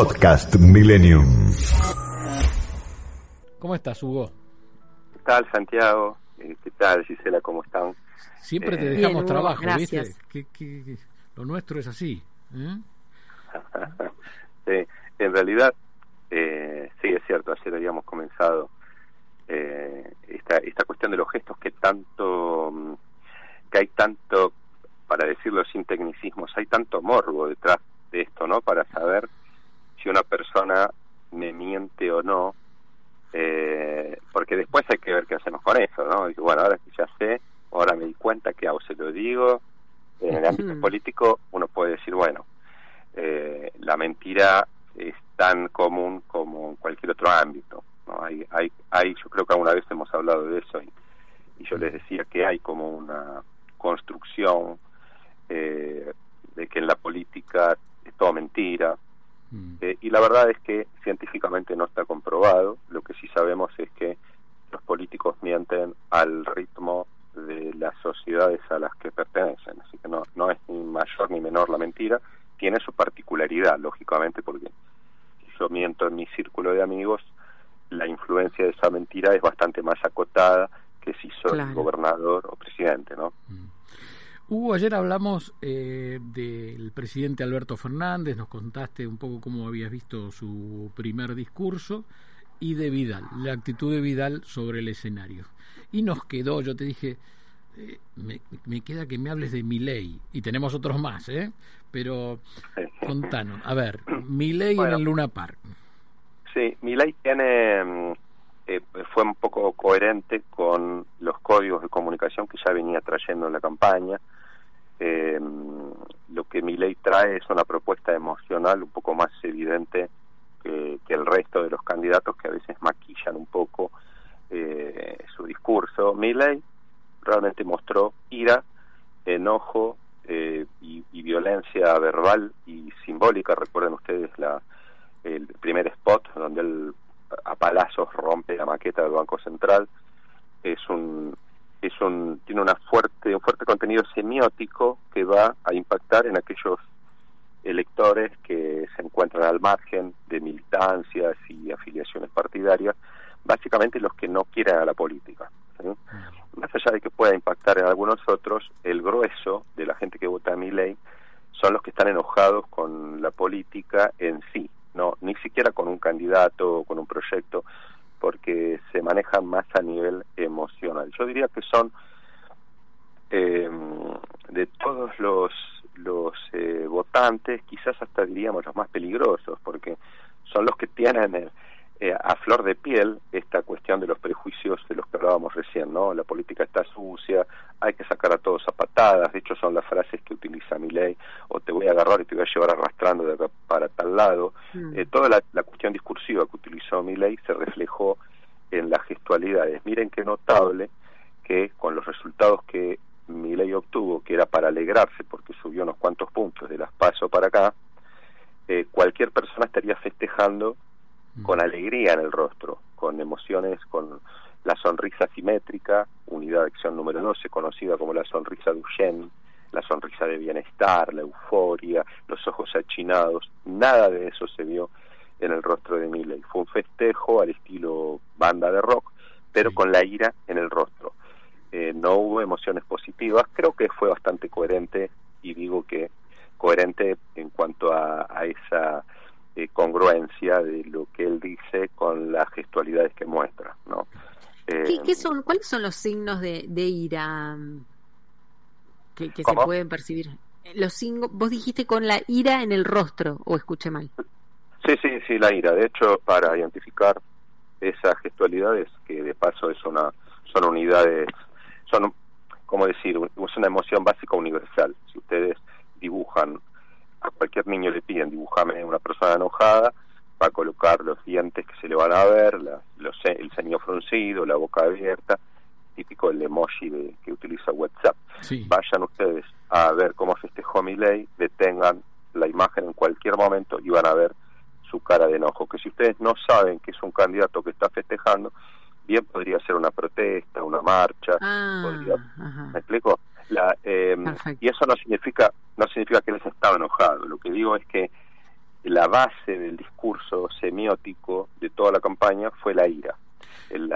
Podcast Millennium. ¿Cómo estás, Hugo? ¿Qué tal, Santiago? Eh, ¿Qué tal, Gisela? ¿Cómo están? Siempre te Eh, dejamos Bien, trabajo, gracias. ¿viste? Que- que- que lo nuestro es así. ¿eh? Sí, en realidad, eh, sí, es cierto, ayer habíamos comenzado eh, esta, esta cuestión de los gestos que tanto, mm, que hay tanto, para decirlo sin tecnicismos, hay tanto morbo detrás de esto, ¿no? Para saber si una persona me miente o no, eh, porque después hay que ver qué hacemos con eso, ¿no? Y bueno, ahora que ya sé, ahora me di cuenta que hago, se lo digo, en el ámbito político uno puede decir, bueno, eh, la mentira es tan común como en cualquier otro ámbito. ¿no? Hay, hay, hay, yo creo que alguna vez hemos hablado de eso y, y yo les decía que hay como una construcción eh, de que en la política es todo mentira. Mm. eh, y la verdad es que científicamente no está comprobado. Lo que sí sabemos es que los políticos mienten al ritmo de las sociedades a las que pertenecen. Así que no, no es ni mayor ni menor la mentira. Tiene su particularidad, lógicamente, porque si yo miento en mi círculo de amigos, la influencia de esa mentira es bastante más acotada que si soy Claro. gobernador o presidente, ¿no? Mm. Hugo, ayer hablamos eh, del presidente Alberto Fernández, nos contaste un poco cómo habías visto su primer discurso y de Vidal, la actitud de Vidal sobre el escenario. Y nos quedó, yo te dije, eh, me, me queda que me hables de Milei, y tenemos otros más, ¿eh? Pero contanos, a ver, Milei Bueno. en el Luna Park. Sí, Milei tiene mm, eh, fue un poco coherente con los códigos de comunicación que ya venía trayendo en la campaña. Eh, lo que Milei trae es una propuesta emocional un poco más evidente que, el resto de los candidatos que a veces maquillan un poco eh, su discurso. Milei realmente mostró ira, enojo eh, y, y violencia verbal y simbólica. Recuerden ustedes la el primer spot donde él a palazos rompe la maqueta del Banco Central es un es un tiene una fuerte un fuerte contenido semiótico que va a impactar en aquellos electores que se encuentran al margen de militancias y afiliaciones partidarias básicamente los que no quieren a la política ¿sí? más allá de que pueda impactar en algunos otros el grueso de la gente que vota a mi ley son los que están enojados con la política en sí no ni siquiera con un candidato o con un proyecto porque se manejan más a nivel emocional. Yo diría que son eh, de todos los los eh, votantes quizás hasta diríamos los más peligrosos porque son los que tienen eh, a flor de piel esta cuestión de los prejuicios de los que hablábamos recién, ¿no? La política está sucia, hay que sacar a todos a patadas, de hecho son las frases que utiliza mi ley, o te voy a agarrar y te voy a llevar arrastrando de acá para tal lado. Mm. Eh, toda la, la cuestión discursiva que utilizó mi ley se reflejó en las gestualidades. Miren qué notable que con los resultados que mi ley obtuvo, que era para alegrarse porque subió unos cuantos puntos de las paso para acá, eh, cualquier persona estaría festejando con alegría en el rostro, con emociones, con la sonrisa simétrica, unidad de acción número 12, conocida como la sonrisa Duchenne, la sonrisa de bienestar, la euforia, los ojos achinados, nada de eso se vio en el rostro de Milley. Fue un festejo al estilo banda de rock, pero con la ira en el rostro. Eh, no hubo emociones positivas, creo que fue bastante coherente y digo que coherente en cuanto a, a esa eh, congruencia de lo que él dice con las gestualidades que muestra, ¿no? Eh, ¿Qué, qué son, ¿Cuáles son los signos de, de ira mm, que, que se pueden percibir? Los signos, vos dijiste con la ira en el rostro, o escuché mal. Sí, sí, sí, la ira. De hecho, para identificar esas gestualidades, que de paso es una, son unidades, son, como decir, es una emoción básica universal. Si ustedes dibujan, a cualquier niño le piden, dibujame una persona enojada, va a colocar los dientes que se le van a ver, la- los, el ceño fruncido, la boca abierta, típico el emoji de, que utiliza WhatsApp. Sí. Vayan ustedes a ver cómo festejó mi ley, detengan la imagen en cualquier momento y van a ver su cara de enojo. Que si ustedes no saben que es un candidato que está festejando, bien podría ser una protesta, una marcha, Ah, podría-. ¿me explico? La, eh, y eso no significa no significa que él haya estado enojado. Lo que digo es que la base del discurso semiótico de toda la campaña fue la ira, el,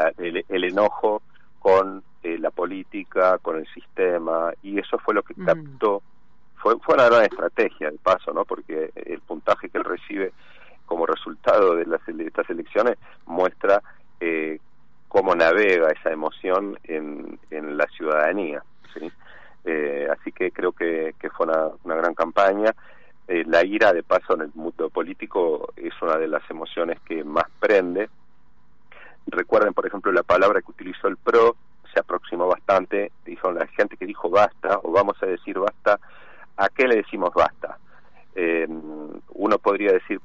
el, enojo con eh, la política, con el sistema, y eso fue lo que captó, fue, fue una gran estrategia de paso, ¿no? porque el puntaje que él recibe como resultado de, las, de estas elecciones muestra eh, cómo navega esa emoción en, en la ciudadanía. ¿sí? Eh, así que creo que, fue una, una gran campaña. Eh, la ira, de paso, en el mundo político es una de las emociones que más prende. Recuerden, por ejemplo, la palabra que utilizó el PRO, se aproximó bastante, dijo la gente que dijo basta, o vamos a decir basta, ¿a qué le decimos basta? Eh, uno podría decir,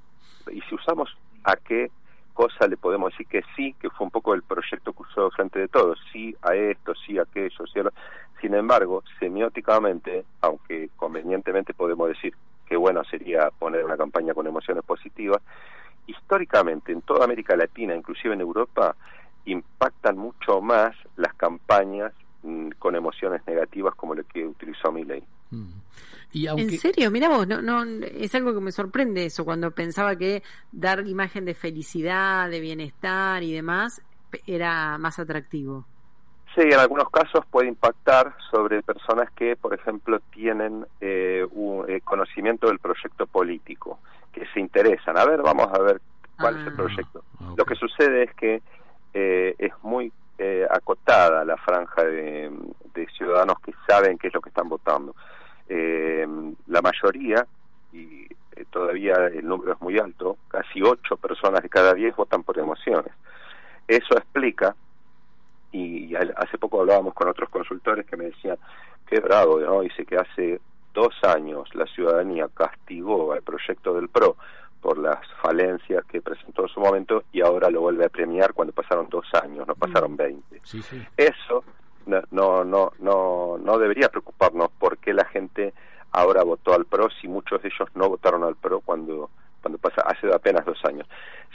y si usamos a qué cosa le podemos decir que sí, que fue un poco el proyecto que usó frente de todos, sí a esto, sí a aquello, sí a lo... Sin embargo, semióticamente, aunque convenientemente podemos decir que bueno sería poner una campaña con emociones positivas. Históricamente, en toda América Latina, inclusive en Europa, impactan mucho más las campañas mm, con emociones negativas como lo que utilizó Milley. Mm. ¿En serio? Mira vos, no, no, es algo que me sorprende eso, cuando pensaba que dar imagen de felicidad, de bienestar y demás era más atractivo. Sí, en algunos casos puede impactar sobre personas que, por ejemplo, tienen eh, un eh, conocimiento del proyecto político, que se interesan. A ver, vamos a ver cuál es el ah. proyecto. Lo que sucede es que eh, es muy acotada la franja de, ciudadanos que saben qué es lo que están votando. La mayoría, y todavía el número es muy alto, casi ocho personas de cada diez votan por emociones. Eso explica y hace poco hablábamos con otros consultores que me decían, qué bravo, ¿no? Dice que hace dos años la ciudadanía castigó al proyecto del PRO por las falencias que presentó en su momento y ahora lo vuelve a premiar cuando pasaron dos años, no pasaron mm. veinte. Eso no, no, no, no debería preocuparnos porque la gente ahora votó al PRO si muchos de ellos no votaron al PRO cuando cuando pasa hace apenas dos años,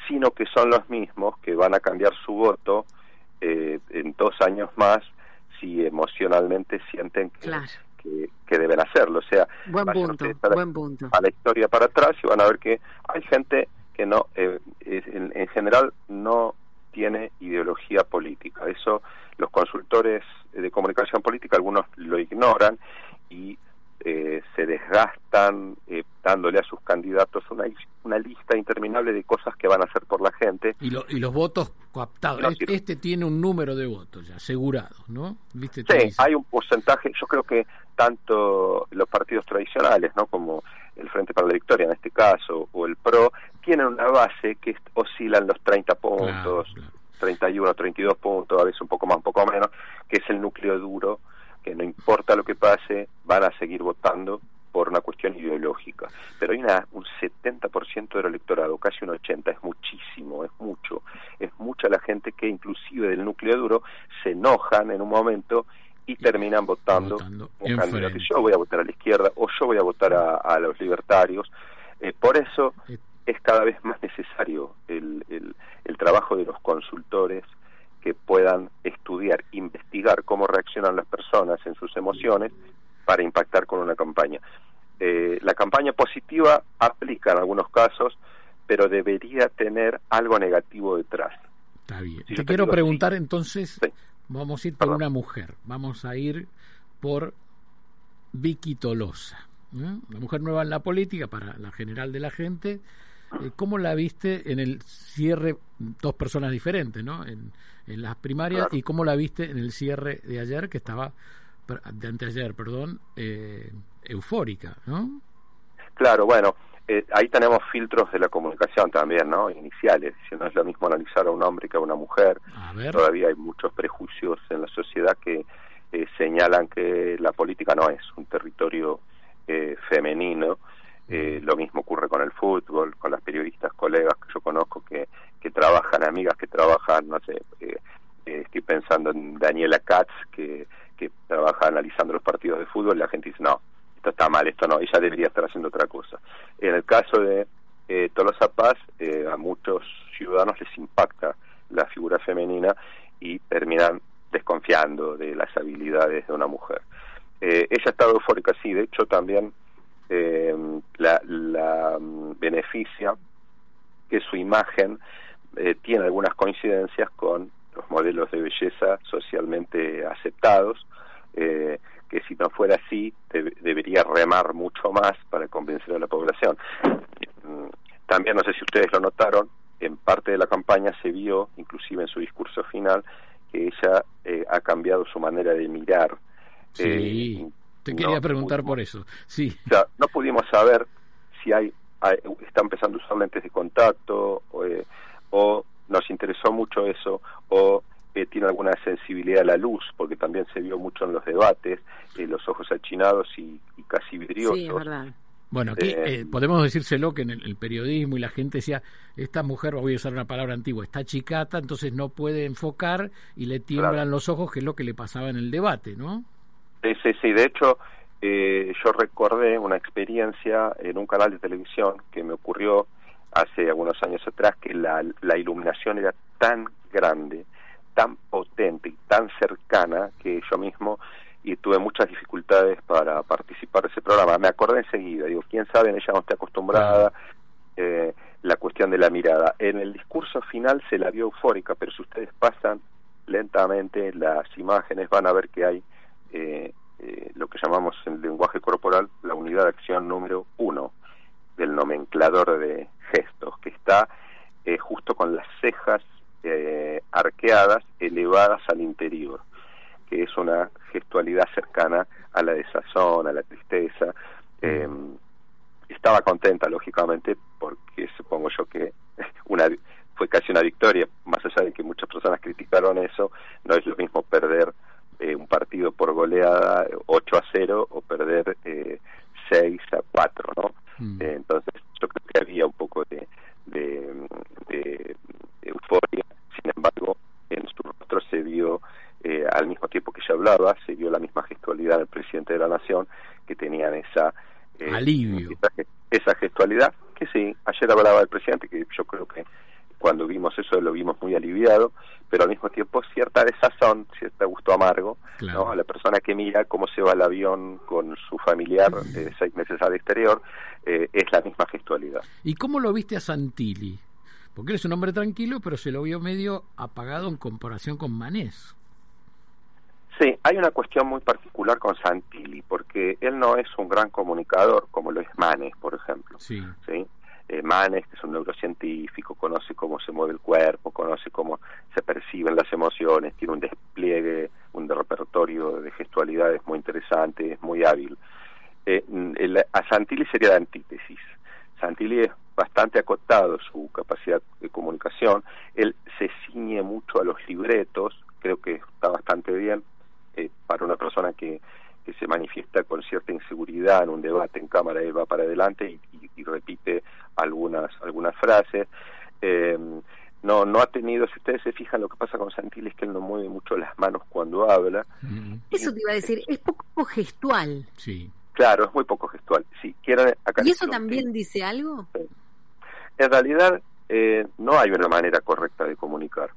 sino que son los mismos que van a cambiar su voto eh, en dos años más si emocionalmente sienten que, que, deben hacerlo. O sea, buen punto, buen punto. a la historia para atrás y van a ver que hay gente que no, eh, en, en, general no tiene ideología política. Eso los consultores de comunicación política, algunos lo ignoran y eh, se desgastan eh, dándole a sus candidatos una, una lista interminable de cosas que van a hacer por la gente. Y, y los votos coaptados. este, este tiene un número de votos ya asegurados, ¿no? ¿Viste? Sí, hay un porcentaje, yo creo que tanto los partidos tradicionales, ¿no? Como el Frente para la Victoria en este caso, o el PRO, tienen una base que oscila en los 30 puntos, 31, 32 puntos, a veces un poco más, un poco menos, que es el núcleo duro que no importa lo que pase, van a seguir votando por una cuestión ideológica. Pero hay una, un 70% del electorado, casi un 80%, es muchísimo, es mucho. Es mucha la gente que inclusive del núcleo duro se enojan en un momento y terminan votando, un candidato. Yo voy a votar a la izquierda o yo voy a votar a, los libertarios. Eh, por eso eh. es cada vez más necesario el, el, el trabajo de los consultores que puedan estudiar, investigar cómo reaccionan las personas en sus emociones para impactar con una campaña. Eh, la campaña positiva aplica en algunos casos, pero debería tener algo negativo detrás. Está bien. te, quiero preguntar entonces, vamos a ir por una mujer, vamos a ir por Vicky Tolosa, la mujer nueva en la política para la general de la gente. Eh, ¿Cómo la viste en el cierre, dos personas diferentes, ¿no? En, en las primarias, y cómo la viste en el cierre de ayer, que estaba, de anteayer, perdón, eh, eufórica, ¿no? Claro, bueno, eh, ahí tenemos filtros de la comunicación también, ¿no? Iniciales. Si no es lo mismo analizar a un hombre que a una mujer. Todavía hay muchos prejuicios en la sociedad que eh, señalan que la política no es un territorio femenino. lo mismo ocurre con el fútbol, con las periodistas, colegas que yo conozco que que trabajan, amigas que trabajan, no sé, eh, eh, estoy pensando en Daniela Katz, que, que trabaja analizando los partidos de fútbol, y la gente dice, no, está mal, esto no, ella debería estar haciendo otra cosa. En el caso de eh, Tolosa Paz, eh, a muchos ciudadanos les impacta la figura femenina y terminan desconfiando de las habilidades de una mujer. ella ha estado eufórica, sí, de hecho también eh, la, la mm, beneficia que su imagen eh, tiene algunas coincidencias con los modelos de belleza socialmente aceptados, eh, que si no fuera así debería remar mucho más para convencer a la población. Mm, también, no sé si ustedes lo notaron, en parte de la campaña se vio, inclusive en su discurso final, que ella eh, ha cambiado su manera de mirar. Sí, eh, quería preguntar por eso. Sí. O sea, no pudimos saber si hay, está empezando a usar lentes de contacto o, eh, o nos interesó mucho eso o tiene alguna sensibilidad a la luz, porque también se vio mucho en los debates, los ojos achinados y, casi vidriosos. Sí, verdad. Bueno, aquí eh, podemos decírselo que en el, periodismo y la gente decía, esta mujer, voy a usar una palabra antigua, está chicata, entonces no puede enfocar y le tiemblan los ojos, que es lo que le pasaba en el debate, ¿no? Sí, sí, sí. De hecho, eh, yo recordé una experiencia en un canal de televisión que me ocurrió hace algunos años atrás, que la, la iluminación era tan grande, tan potente y tan cercana que yo mismo y tuve muchas dificultades para participar de ese programa. Me acordé enseguida, digo, quién sabe, ella no está acostumbrada, eh, la cuestión de la mirada. En el discurso final se la vio eufórica, pero si ustedes pasan lentamente las imágenes van a ver que hay eh, eh, lo que llamamos en lenguaje corporal la unidad de acción número uno del nomenclador de gestos, que está justo con las cejas arqueadas elevadas al interior que es una gestualidad cercana a la desazón, a la tristeza. Eh, estaba contenta, lógicamente, porque supongo yo que una fue casi una victoria, más allá de que muchas personas criticaron eso, no es lo mismo perder eh, un partido por goleada 8 a 0 o perder eh, 6 a 4, ¿no? Mm. Eh, entonces yo creo que había un poco de, de, de euforia, sin embargo, en su rostro se vio eh, al mismo tiempo que ella hablaba, se vio la misma gestualidad del presidente de la nación, que tenían esa... Eh, Alivio. Esa, gestualidad, que sí, ayer hablaba el presidente, que yo creo que cuando vimos eso lo vimos muy aliviado, pero al mismo tiempo cierta desazón, cierto gusto amargo, ¿no? A la persona que mira cómo se va el avión con su familiar de seis meses al exterior, eh, es la misma gestualidad. ¿Y cómo lo viste a Santilli? Porque él es un hombre tranquilo, pero se lo vio medio apagado en comparación con Manés. Sí, hay una cuestión muy particular con Santilli, porque él no es un gran comunicador como lo es Manes, por ejemplo. Sí. ¿sí? Eh, Manes, que es un neurocientífico, conoce cómo se mueve el cuerpo, conoce cómo se perciben las emociones, tiene un despliegue, un repertorio de gestualidades muy interesante, es muy hábil. Eh, a Santilli sería la antítesis. Santilli es bastante acotado su capacidad de comunicación, él se ciñe mucho a los libretos, creo que está bastante bien, eh, para una persona que, que se manifiesta con cierta inseguridad en un debate en cámara, él va para adelante y, repite algunas, algunas frases. Eh, no, no ha tenido, si ustedes se fijan, lo que pasa con Santilli es que él no mueve mucho las manos cuando habla. Eso te iba a decir, es poco gestual. Sí. Claro, es muy poco gestual. Acá ¿Y eso también dice algo? En realidad, eh, no hay una manera correcta de comunicar.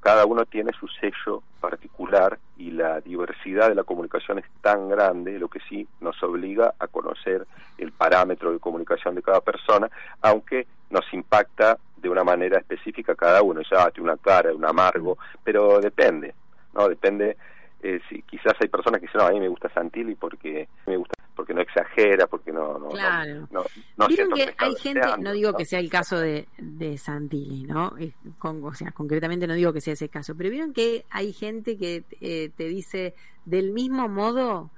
Cada uno tiene su sello particular y la diversidad de la comunicación es tan grande, lo que sí nos obliga a conocer el parámetro de comunicación de cada persona, aunque nos impacta de una manera específica cada uno, ya tiene una cara, un amargo, pero depende, ¿no? Depende, eh, si quizás hay personas que dicen, no, a mí me gusta Santilli porque me gusta porque no exagera, porque no... no claro. No, que hay gente, no digo que sea el caso de, de Santilli, ¿no? Con, o sea, concretamente no digo que sea ese caso, pero vieron que hay gente que eh, te dice del mismo modo...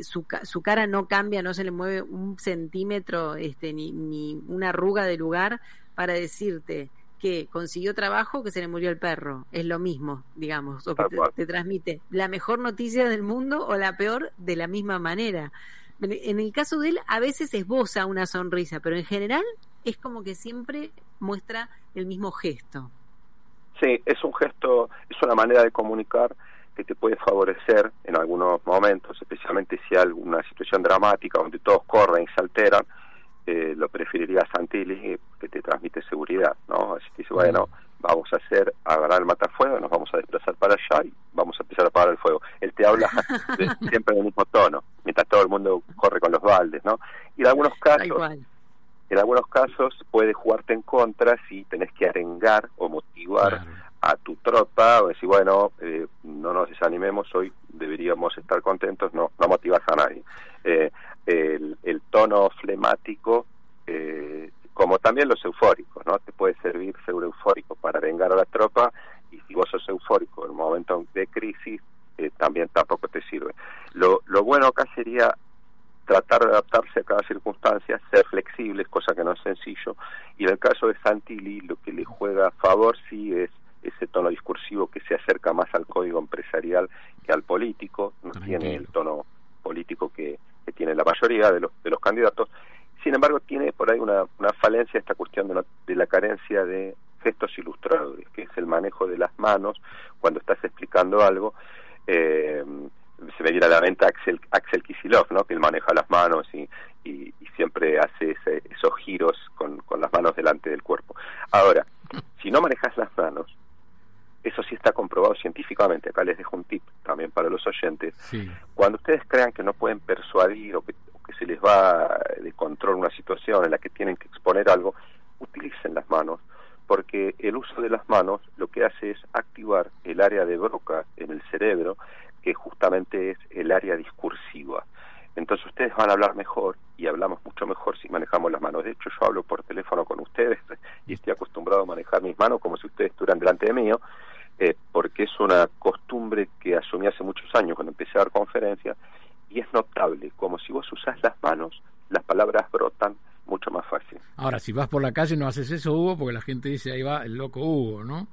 su, su cara no cambia, no se le mueve un centímetro, este, ni, ni una arruga de lugar para decirte que consiguió trabajo que se le murió el perro. Es lo mismo, digamos, o que te, transmite la mejor noticia del mundo o la peor de la misma manera en el caso de él a veces esboza una sonrisa, pero en general es como que siempre muestra el mismo gesto. Sí, es un gesto, es una manera de comunicar que te puede favorecer en algunos momentos, especialmente si hay alguna situación dramática donde todos corren y se alteran, eh, lo preferiría Santilli que te transmite seguridad, ¿no? Así que dice, bueno, vamos a hacer, agarrar el matafuego, nos vamos a desplazar para allá y vamos a empezar a apagar el fuego. Él te habla siempre en el mismo tono, mientras todo el mundo corre con los baldes, ¿no? en algunos casos puede jugarte en contra si tenés que arengar o motivar a tu tropa o decir, bueno, eh, no nos desanimemos, hoy deberíamos estar contentos, no, no motivas a nadie. Eh, el, el, tono flemático, eh, como también los eufóricos, ¿no? Te puede servir ser eufórico para arengar a la tropa y si vos sos eufórico en un momento de crisis, también tampoco te sirve. Lo, lo bueno acá sería tratar de adaptarse a cada circunstancia, ser flexibles, cosa que no es sencillo, y en el caso de Santilli lo que le juega a favor sí es ese tono discursivo que se acerca más al código empresarial que al político, no tiene el tono político que, tiene la mayoría de los, de los candidatos, sin embargo tiene por ahí una, una falencia esta cuestión de, de la carencia de gestos ilustradores, que es el manejo de las manos cuando estás explicando algo. Eh, se me viene a la mente Axel, Axel Kisilov, ¿no? que él maneja las manos y, y, siempre hace esos giros con, con las manos delante del cuerpo. Ahora, si no manejas las manos, eso sí está comprobado científicamente, acá les dejo un tip también para los oyentes, cuando ustedes crean que no pueden persuadir o que se les va de control una situación en la que tienen que exponer algo, utilicen las manos, porque el uso de las manos lo que hace es activar el área de Broca en el cerebro que justamente es el área discursiva. Entonces ustedes van a hablar mejor y hablamos mucho mejor si manejamos las manos. De hecho, yo hablo por teléfono con ustedes y estoy acostumbrado a manejar mis manos como si ustedes estuvieran delante de mí, eh, porque es una costumbre que asumí hace muchos años cuando empecé a dar conferencias y es notable, como si vos usás las manos, las palabras brotan mucho más fácil. Ahora, si vas por la calle no haces eso, Hugo, porque la gente dice, ahí va el loco Hugo, ¿no?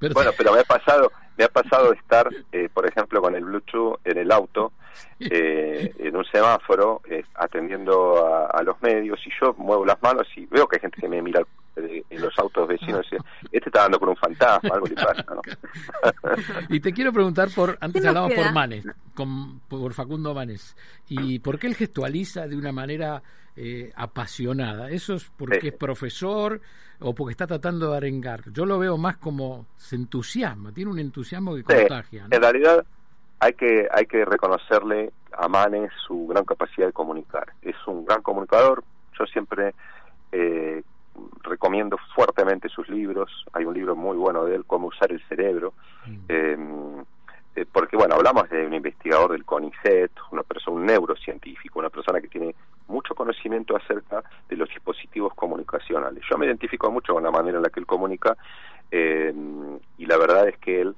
Bueno, pero me ha pasado, me ha pasado de estar, eh, por ejemplo, con el Bluetooth en el auto, eh, en un semáforo, eh, atendiendo a, los medios, y yo muevo las manos y veo que hay gente que me mira en los autos vecinos este está dando por un fantasma, algo le pasa, ¿no? y te quiero preguntar por, antes hablamos por Manes, con, por Facundo Manes, y por qué él gestualiza de una manera eh, apasionada. ¿Eso es porque es profesor o porque está tratando de arengar? Yo lo veo más como se entusiasma, tiene un entusiasmo que contagia. En realidad hay que, hay que reconocerle a Manes su gran capacidad de comunicar. Es un gran comunicador. Yo siempre eh, recomiendo fuertemente sus libros. Hay un libro muy bueno de él, Cómo usar el cerebro. Mm. Em, eh, porque bueno, hablamos de un investigador del CONICET, una persona, un neurocientífico, una persona que tiene mucho conocimiento acerca de los dispositivos comunicacionales. Yo me identifico mucho con la manera en la que él comunica eh, y la verdad es que él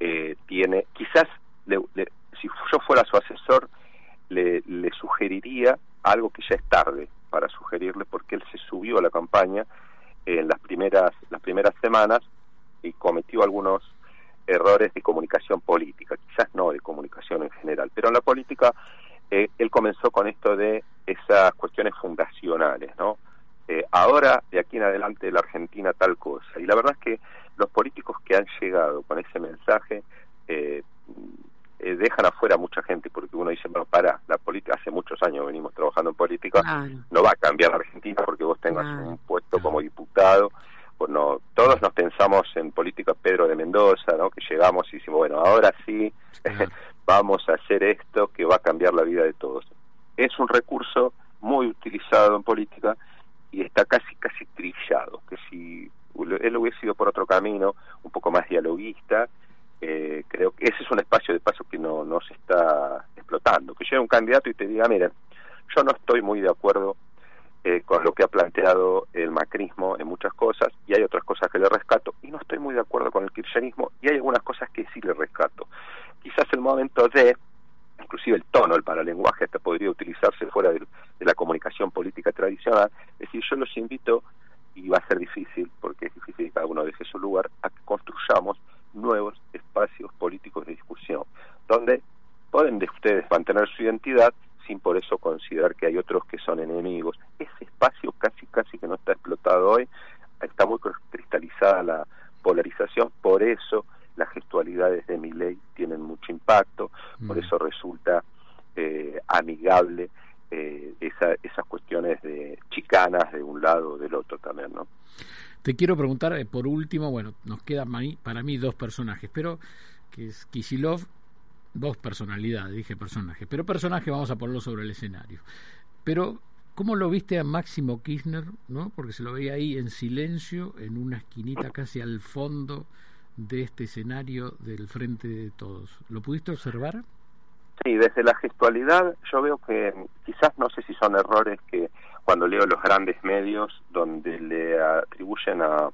eh, tiene, quizás si yo fuera su asesor, le, le sugeriría algo que ya es tarde para sugerirle porque él se subió a la campaña en las primeras las primeras semanas y cometió algunos errores de comunicación política, quizás no de comunicación en general, pero en la política eh, él comenzó con esto de esas cuestiones fundacionales, ¿no? Eh, ahora, de aquí en adelante, la Argentina tal cosa. Y la verdad es que los políticos que han llegado con ese mensaje eh, dejan afuera a mucha gente, porque uno dice, bueno, para, la política, hace muchos años venimos trabajando en política, no va a cambiar la Argentina porque vos tengas un puesto como diputado bueno, todos nos pensamos en política Pedro de Mendoza, ¿no? Que llegamos y decimos, bueno, ahora sí, vamos a hacer esto que va a cambiar la vida de todos. Es un recurso muy utilizado en política y está casi, casi trillado, que si él hubiese ido por otro camino, un poco más dialoguista, eh, creo que ese es un espacio de paso que no, no se está explotando. Que llegue un candidato y te diga, miren, yo no estoy muy de acuerdo eh, con lo que ha planteado el macrismo en muchas cosas y hay otras cosas que le rescato y no estoy muy de acuerdo con el kirchnerismo y hay algunas cosas que sí le rescato. Quizás el momento de, inclusive el tono, el paralenguaje hasta podría utilizarse fuera de, la comunicación política tradicional, es decir, yo los invito y va a ser difícil, porque es difícil que cada uno deje su lugar, a que construyamos nuevos espacios políticos de discusión, donde pueden de ustedes mantener su identidad sin por eso considerar que hay otros que son enemigos. Ese espacio casi casi que no está explotado hoy, está muy cristalizada la polarización, por eso las gestualidades de mi ley tienen mucho impacto, por mm. eso resulta eh, amigable eh, esa, esas cuestiones de chicanas de un lado o del otro también, ¿no? Te quiero preguntar, eh, por último, bueno, nos quedan para mí dos personajes, pero que es Kisilov dos personalidades, dije personaje, pero personaje vamos a ponerlo sobre el escenario. Pero ¿Cómo lo viste a Máximo Kirchner? ¿no? Porque se lo veía ahí en silencio, en una esquinita casi al fondo de este escenario del frente de todos. ¿Lo pudiste observar? Sí, desde la gestualidad yo veo que quizás no sé si son errores que cuando leo los grandes medios donde le atribuyen a,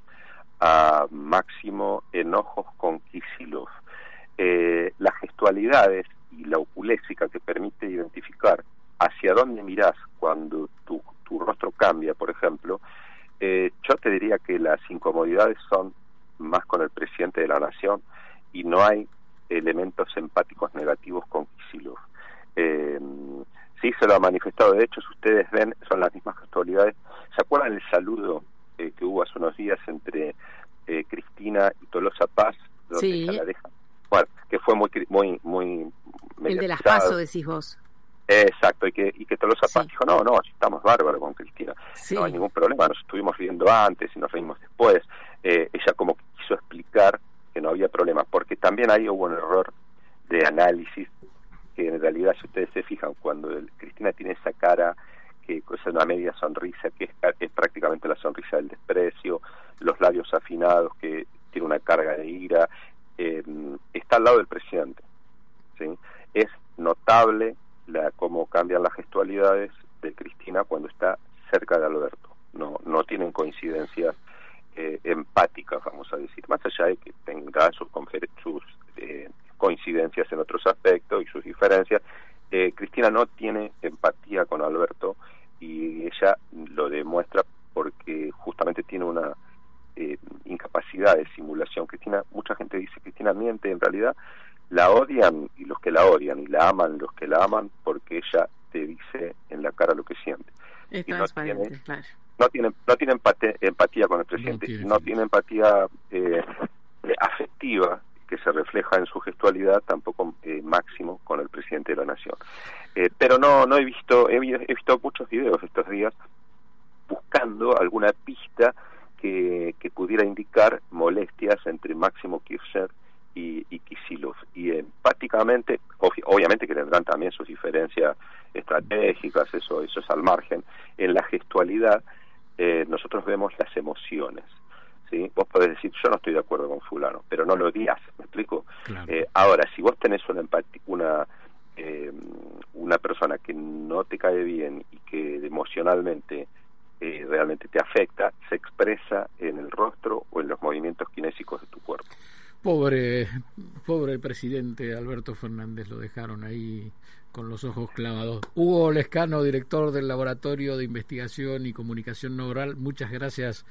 a Máximo enojos con Kisilov. Eh, las gestualidades y la oculésica que permite identificar hacia dónde mirás cuando tu, tu rostro cambia, por ejemplo, eh, yo te diría que las incomodidades son más con el presidente de la nación y no hay elementos empáticos negativos con Kisilov. Eh, sí se lo ha manifestado, de hecho, si ustedes ven, son las mismas gestualidades. ¿Se acuerdan el saludo eh, que hubo hace unos días entre eh, Cristina y Tolosa Paz? Donde sí. Bueno, que fue muy, muy, muy... El de las pasos, decís vos. Exacto, y que, y que Tolosa Paz dijo, no, no, estamos bárbaros con Cristina, no hay ningún problema, nos estuvimos riendo antes y nos reímos después. Eh, ella como quiso explicar que no había problema, porque también ahí hubo un error de análisis, que en realidad si ustedes se fijan, cuando Cristina tiene esa cara que es una media sonrisa, que es, prácticamente la sonrisa del desprecio, los labios afinados, que tiene una carga de ira, eh, está al lado del presidente. ¿sí? Es notable la, cómo cambian las gestualidades de Cristina cuando está cerca de Alberto. No, no tienen coincidencias eh, empáticas, vamos a decir, más allá de que tenga sus, sus eh, coincidencias en otros aspectos y sus diferencias. Eh, Cristina no tiene empatía con Alberto y ella lo demuestra porque justamente tiene una eh, incapacidad de simulación. Cristina, mucha gente dice Cristina miente, en realidad la odian y los que la odian y la aman los que la aman porque ella te dice en la cara lo que y no tiene, no tiene, no tiene empatía, con el presidente, no tiene, empatía eh, afectiva que se refleja en su gestualidad tampoco eh, máximo con el presidente de la nación. Eh, pero no, no he visto, he, he visto muchos videos estos días buscando alguna pista que, que pudiera indicar molestias entre Máximo Kirchner y, y Kisilov. Y empáticamente, obviamente que tendrán también sus diferencias estratégicas, es al margen. En la gestualidad eh, nosotros vemos las emociones. ¿sí? Vos podés decir, yo no estoy de acuerdo con fulano, pero no lo digas, ¿me explico? Eh, ahora, si vos tenés una, una, eh, una persona que no te cae bien y que emocionalmente eh, realmente te afecta, se expresa en el rostro o en los movimientos kinésicos de tu cuerpo. Pobre, pobre presidente Alberto Fernández, lo dejaron ahí con los ojos clavados. Hugo Lescano, director del Laboratorio de Investigación y Comunicación No Oral, muchas gracias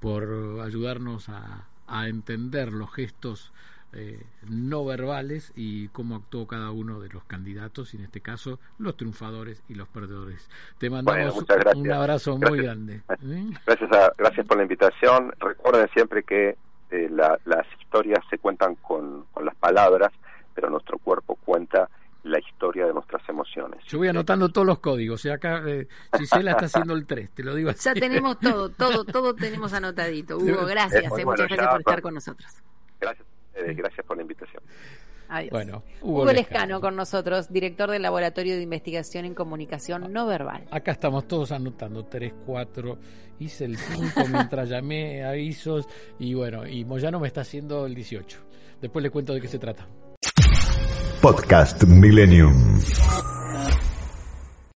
por ayudarnos a, a entender los gestos eh, no verbales y cómo actuó cada uno de los candidatos, y en este caso los triunfadores y los perdedores. Te mandamos un abrazo muy grande. ¿eh? Gracias, gracias por la invitación. Recuerden siempre que eh, las historias se cuentan con, las palabras, pero nuestro cuerpo cuenta la historia de nuestras emociones. Yo voy anotando todos los códigos. Y acá eh, Gisela está haciendo el 3, te lo digo así. Ya tenemos todo, todo, todo tenemos anotadito. Hugo, gracias. Eh, muchas gracias por estar con nosotros. Gracias, gracias por la invitación. Adiós. Bueno, Hugo, Lescano. con nosotros, director del Laboratorio de Investigación en Comunicación No Verbal. Acá estamos todos anotando 3, 4, hice el 5 mientras llamé a Isos y bueno, y Moyano me está haciendo el 18. Después le cuento de qué se trata. Podcast Millennium.